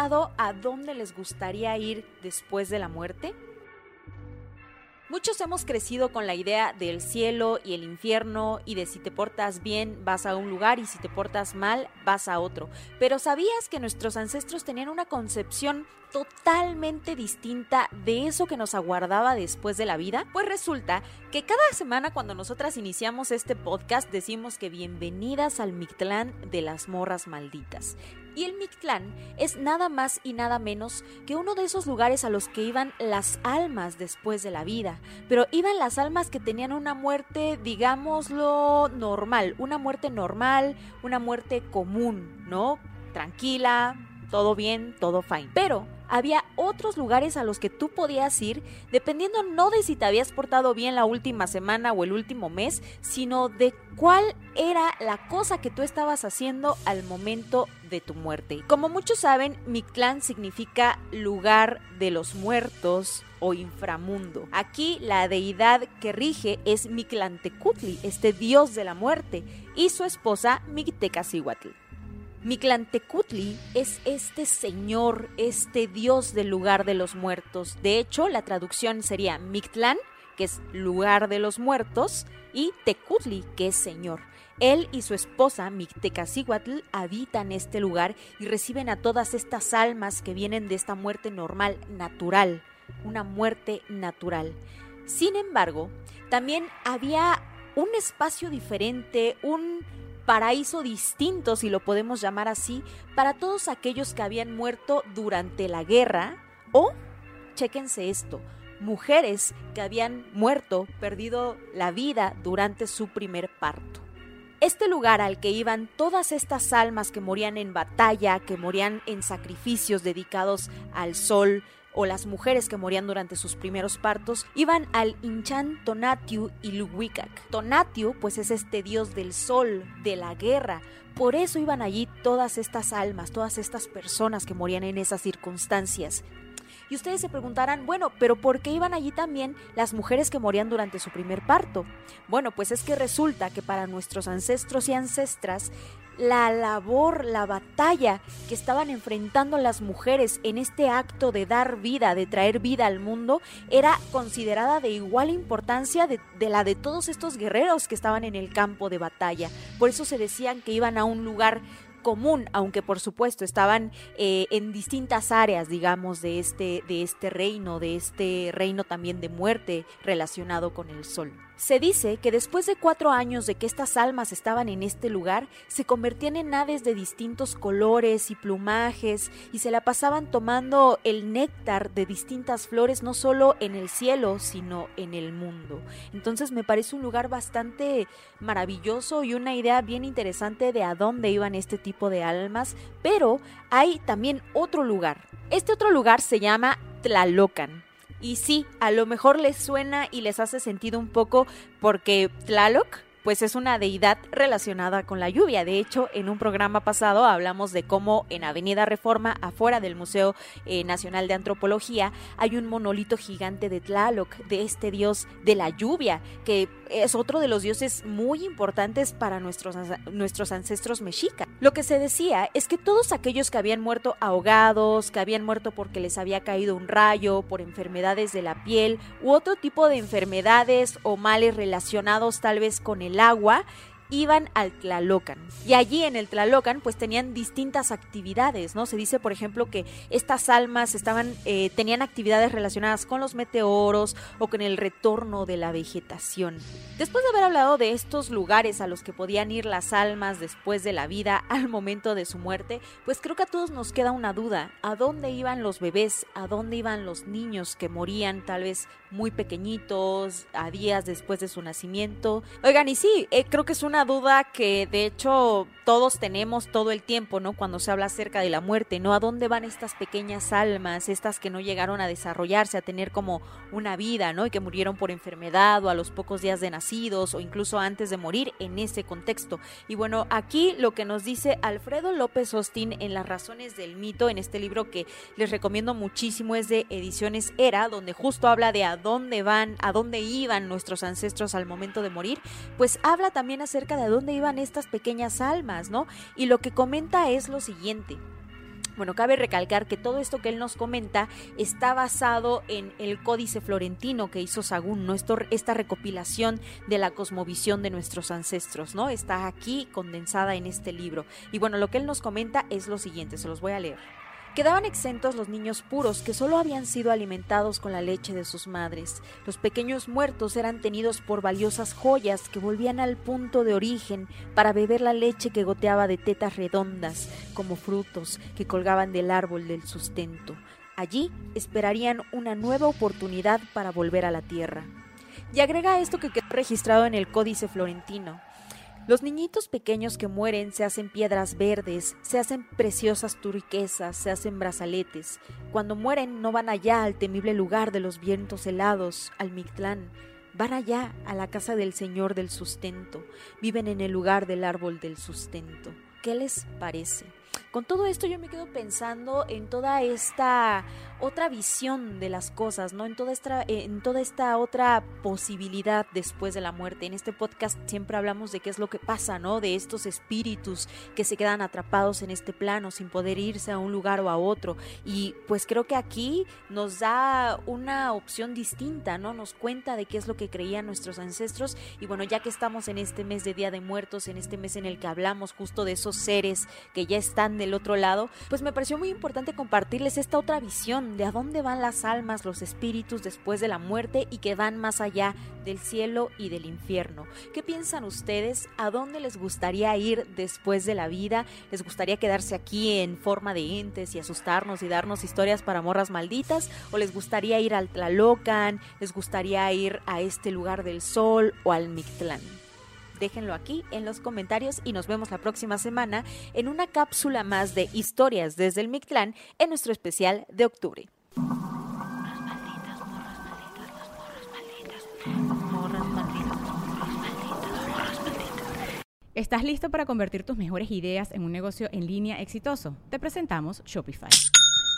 pensado a dónde les gustaría ir después de la muerte? Muchos hemos crecido con la idea del cielo y el infierno y de si te portas bien vas a un lugar y si te portas mal vas a otro. Pero ¿sabías que nuestros ancestros tenían una concepción totalmente distinta de eso que nos aguardaba después de la vida? Pues resulta que cada semana cuando nosotras iniciamos este podcast decimos que bienvenidas al Mictlán de las morras malditas. Y el Mictlán es nada más y nada menos que uno de esos lugares a los que iban las almas después de la vida. Pero iban las almas que tenían una muerte, digámoslo, normal. Una muerte normal, una muerte común, ¿no? Tranquila, todo bien, todo fine. Pero había otros lugares a los que tú podías ir dependiendo no de si te habías portado bien la última semana o el último mes, sino de cuál era la cosa que tú estabas haciendo al momento de tu muerte. Como muchos saben, Mictlán significa lugar de los muertos o inframundo. Aquí la deidad que rige es Mictlantecutli, este dios de la muerte, y su esposa Mictecacihuatl. Mictlantecutli es este señor, este dios del lugar de los muertos. De hecho, la traducción sería Mictlán, que es lugar de los muertos, y Tecutli, que es señor. Él y su esposa, Mictecacihuatl, habitan este lugar y reciben a todas estas almas que vienen de esta muerte normal, natural, una muerte natural. Sin embargo, también había un espacio diferente, un paraíso distinto, si lo podemos llamar así, para todos aquellos que habían muerto durante la guerra o, chéquense esto, mujeres que habían muerto, perdido la vida durante su primer parto. Este lugar al que iban todas estas almas que morían en batalla, que morían en sacrificios dedicados al sol, o las mujeres que morían durante sus primeros partos iban al Inchan Tonatiu y Luwikak. Tonatiu pues es este dios del sol, de la guerra. Por eso iban allí todas estas almas, todas estas personas que morían en esas circunstancias. Y ustedes se preguntarán, bueno, pero ¿por qué iban allí también las mujeres que morían durante su primer parto? Bueno, pues es que resulta que para nuestros ancestros y ancestras la labor, la batalla que estaban enfrentando las mujeres en este acto de dar vida, de traer vida al mundo, era considerada de igual importancia de, la de todos estos guerreros que estaban en el campo de batalla. Por eso se decían que iban a un lugar común, aunque por supuesto estaban eh, en distintas áreas, digamos, de este, de este reino, de este reino también de muerte relacionado con el sol. Se dice que después de cuatro años de que estas almas estaban en este lugar, se convertían en aves de distintos colores y plumajes y se la pasaban tomando el néctar de distintas flores no solo en el cielo, sino en el mundo. Entonces me parece un lugar bastante maravilloso y una idea bien interesante de a dónde iban este tipo de almas, pero hay también otro lugar. Este otro lugar se llama Tlalocan. Y sí, a lo mejor les suena y les hace sentido un poco porque Tlaloc pues es una deidad relacionada con la lluvia. De hecho, en un programa pasado hablamos de cómo en Avenida Reforma, afuera del Museo eh, Nacional de Antropología, hay un monolito gigante de Tlaloc, de este dios de la lluvia, que es otro de los dioses muy importantes para nuestros, nuestros ancestros mexicas. Lo que se decía es que todos aquellos que habían muerto ahogados, que habían muerto porque les había caído un rayo, por enfermedades de la piel u otro tipo de enfermedades o males relacionados tal vez con el agua iban al Tlalocan. Y allí en el Tlalocan pues tenían distintas actividades, ¿no? Se dice, por ejemplo, que estas almas estaban, eh, tenían actividades relacionadas con los meteoros o con el retorno de la vegetación. Después de haber hablado de estos lugares a los que podían ir las almas después de la vida al momento de su muerte, pues creo que a todos nos queda una duda. ¿A dónde iban los bebés? ¿A dónde iban los niños que morían tal vez muy pequeñitos, a días después de su nacimiento? Oigan, y sí, eh, creo que es una duda que de hecho todos tenemos todo el tiempo, ¿no? Cuando se habla acerca de la muerte, ¿no? ¿A dónde van estas pequeñas almas, estas que no llegaron a desarrollarse, a tener como una vida, ¿no? Y que murieron por enfermedad o a los pocos días de nacidos o incluso antes de morir en ese contexto. Y bueno, aquí lo que nos dice Alfredo López Austin en Las razones del mito, en este libro que les recomiendo muchísimo, es de Ediciones Era, donde justo habla de a dónde van, a dónde iban nuestros ancestros al momento de morir, pues habla también acerca de dónde iban estas pequeñas almas, ¿no? Y lo que comenta es lo siguiente. Bueno, cabe recalcar que todo esto que él nos comenta está basado en el Códice Florentino que hizo Sagún, ¿no? esta recopilación de la cosmovisión de nuestros ancestros, ¿no? Está aquí condensada en este libro. Y bueno, lo que él nos comenta es lo siguiente, se los voy a leer. Quedaban exentos los niños puros que solo habían sido alimentados con la leche de sus madres. Los pequeños muertos eran tenidos por valiosas joyas que volvían al punto de origen para beber la leche que goteaba de tetas redondas, como frutos que colgaban del árbol del sustento. Allí esperarían una nueva oportunidad para volver a la tierra. Y agrega esto que quedó registrado en el Códice Florentino. Los niñitos pequeños que mueren se hacen piedras verdes, se hacen preciosas turquesas, se hacen brazaletes. Cuando mueren no van allá al temible lugar de los vientos helados, al Mictlán. Van allá a la casa del Señor del sustento. Viven en el lugar del árbol del sustento. ¿Qué les parece? Con todo esto yo me quedo pensando en toda esta otra visión de las cosas, ¿no? En toda esta, en toda esta otra posibilidad después de la muerte. En este podcast siempre hablamos de qué es lo que pasa, ¿no? De estos espíritus que se quedan atrapados en este plano sin poder irse a un lugar o a otro. Y pues creo que aquí nos da una opción distinta, ¿no? Nos cuenta de qué es lo que creían nuestros ancestros. Y bueno, ya que estamos en este mes de Día de Muertos, en este mes en el que hablamos justo de esos seres que ya están del otro lado, pues me pareció muy importante compartirles esta otra visión de a dónde van las almas, los espíritus después de la muerte y que van más allá del cielo y del infierno. ¿Qué piensan ustedes? ¿A dónde les gustaría ir después de la vida? ¿Les gustaría quedarse aquí en forma de entes y asustarnos y darnos historias para morras malditas? ¿O les gustaría ir al Tlalocan? ¿Les gustaría ir a este lugar del sol o al Mictlán? Déjenlo aquí en los comentarios y nos vemos la próxima semana en una cápsula más de historias desde el Mictlán en nuestro especial de octubre. ¿Estás listo para convertir tus mejores ideas en un negocio en línea exitoso? Te presentamos Shopify.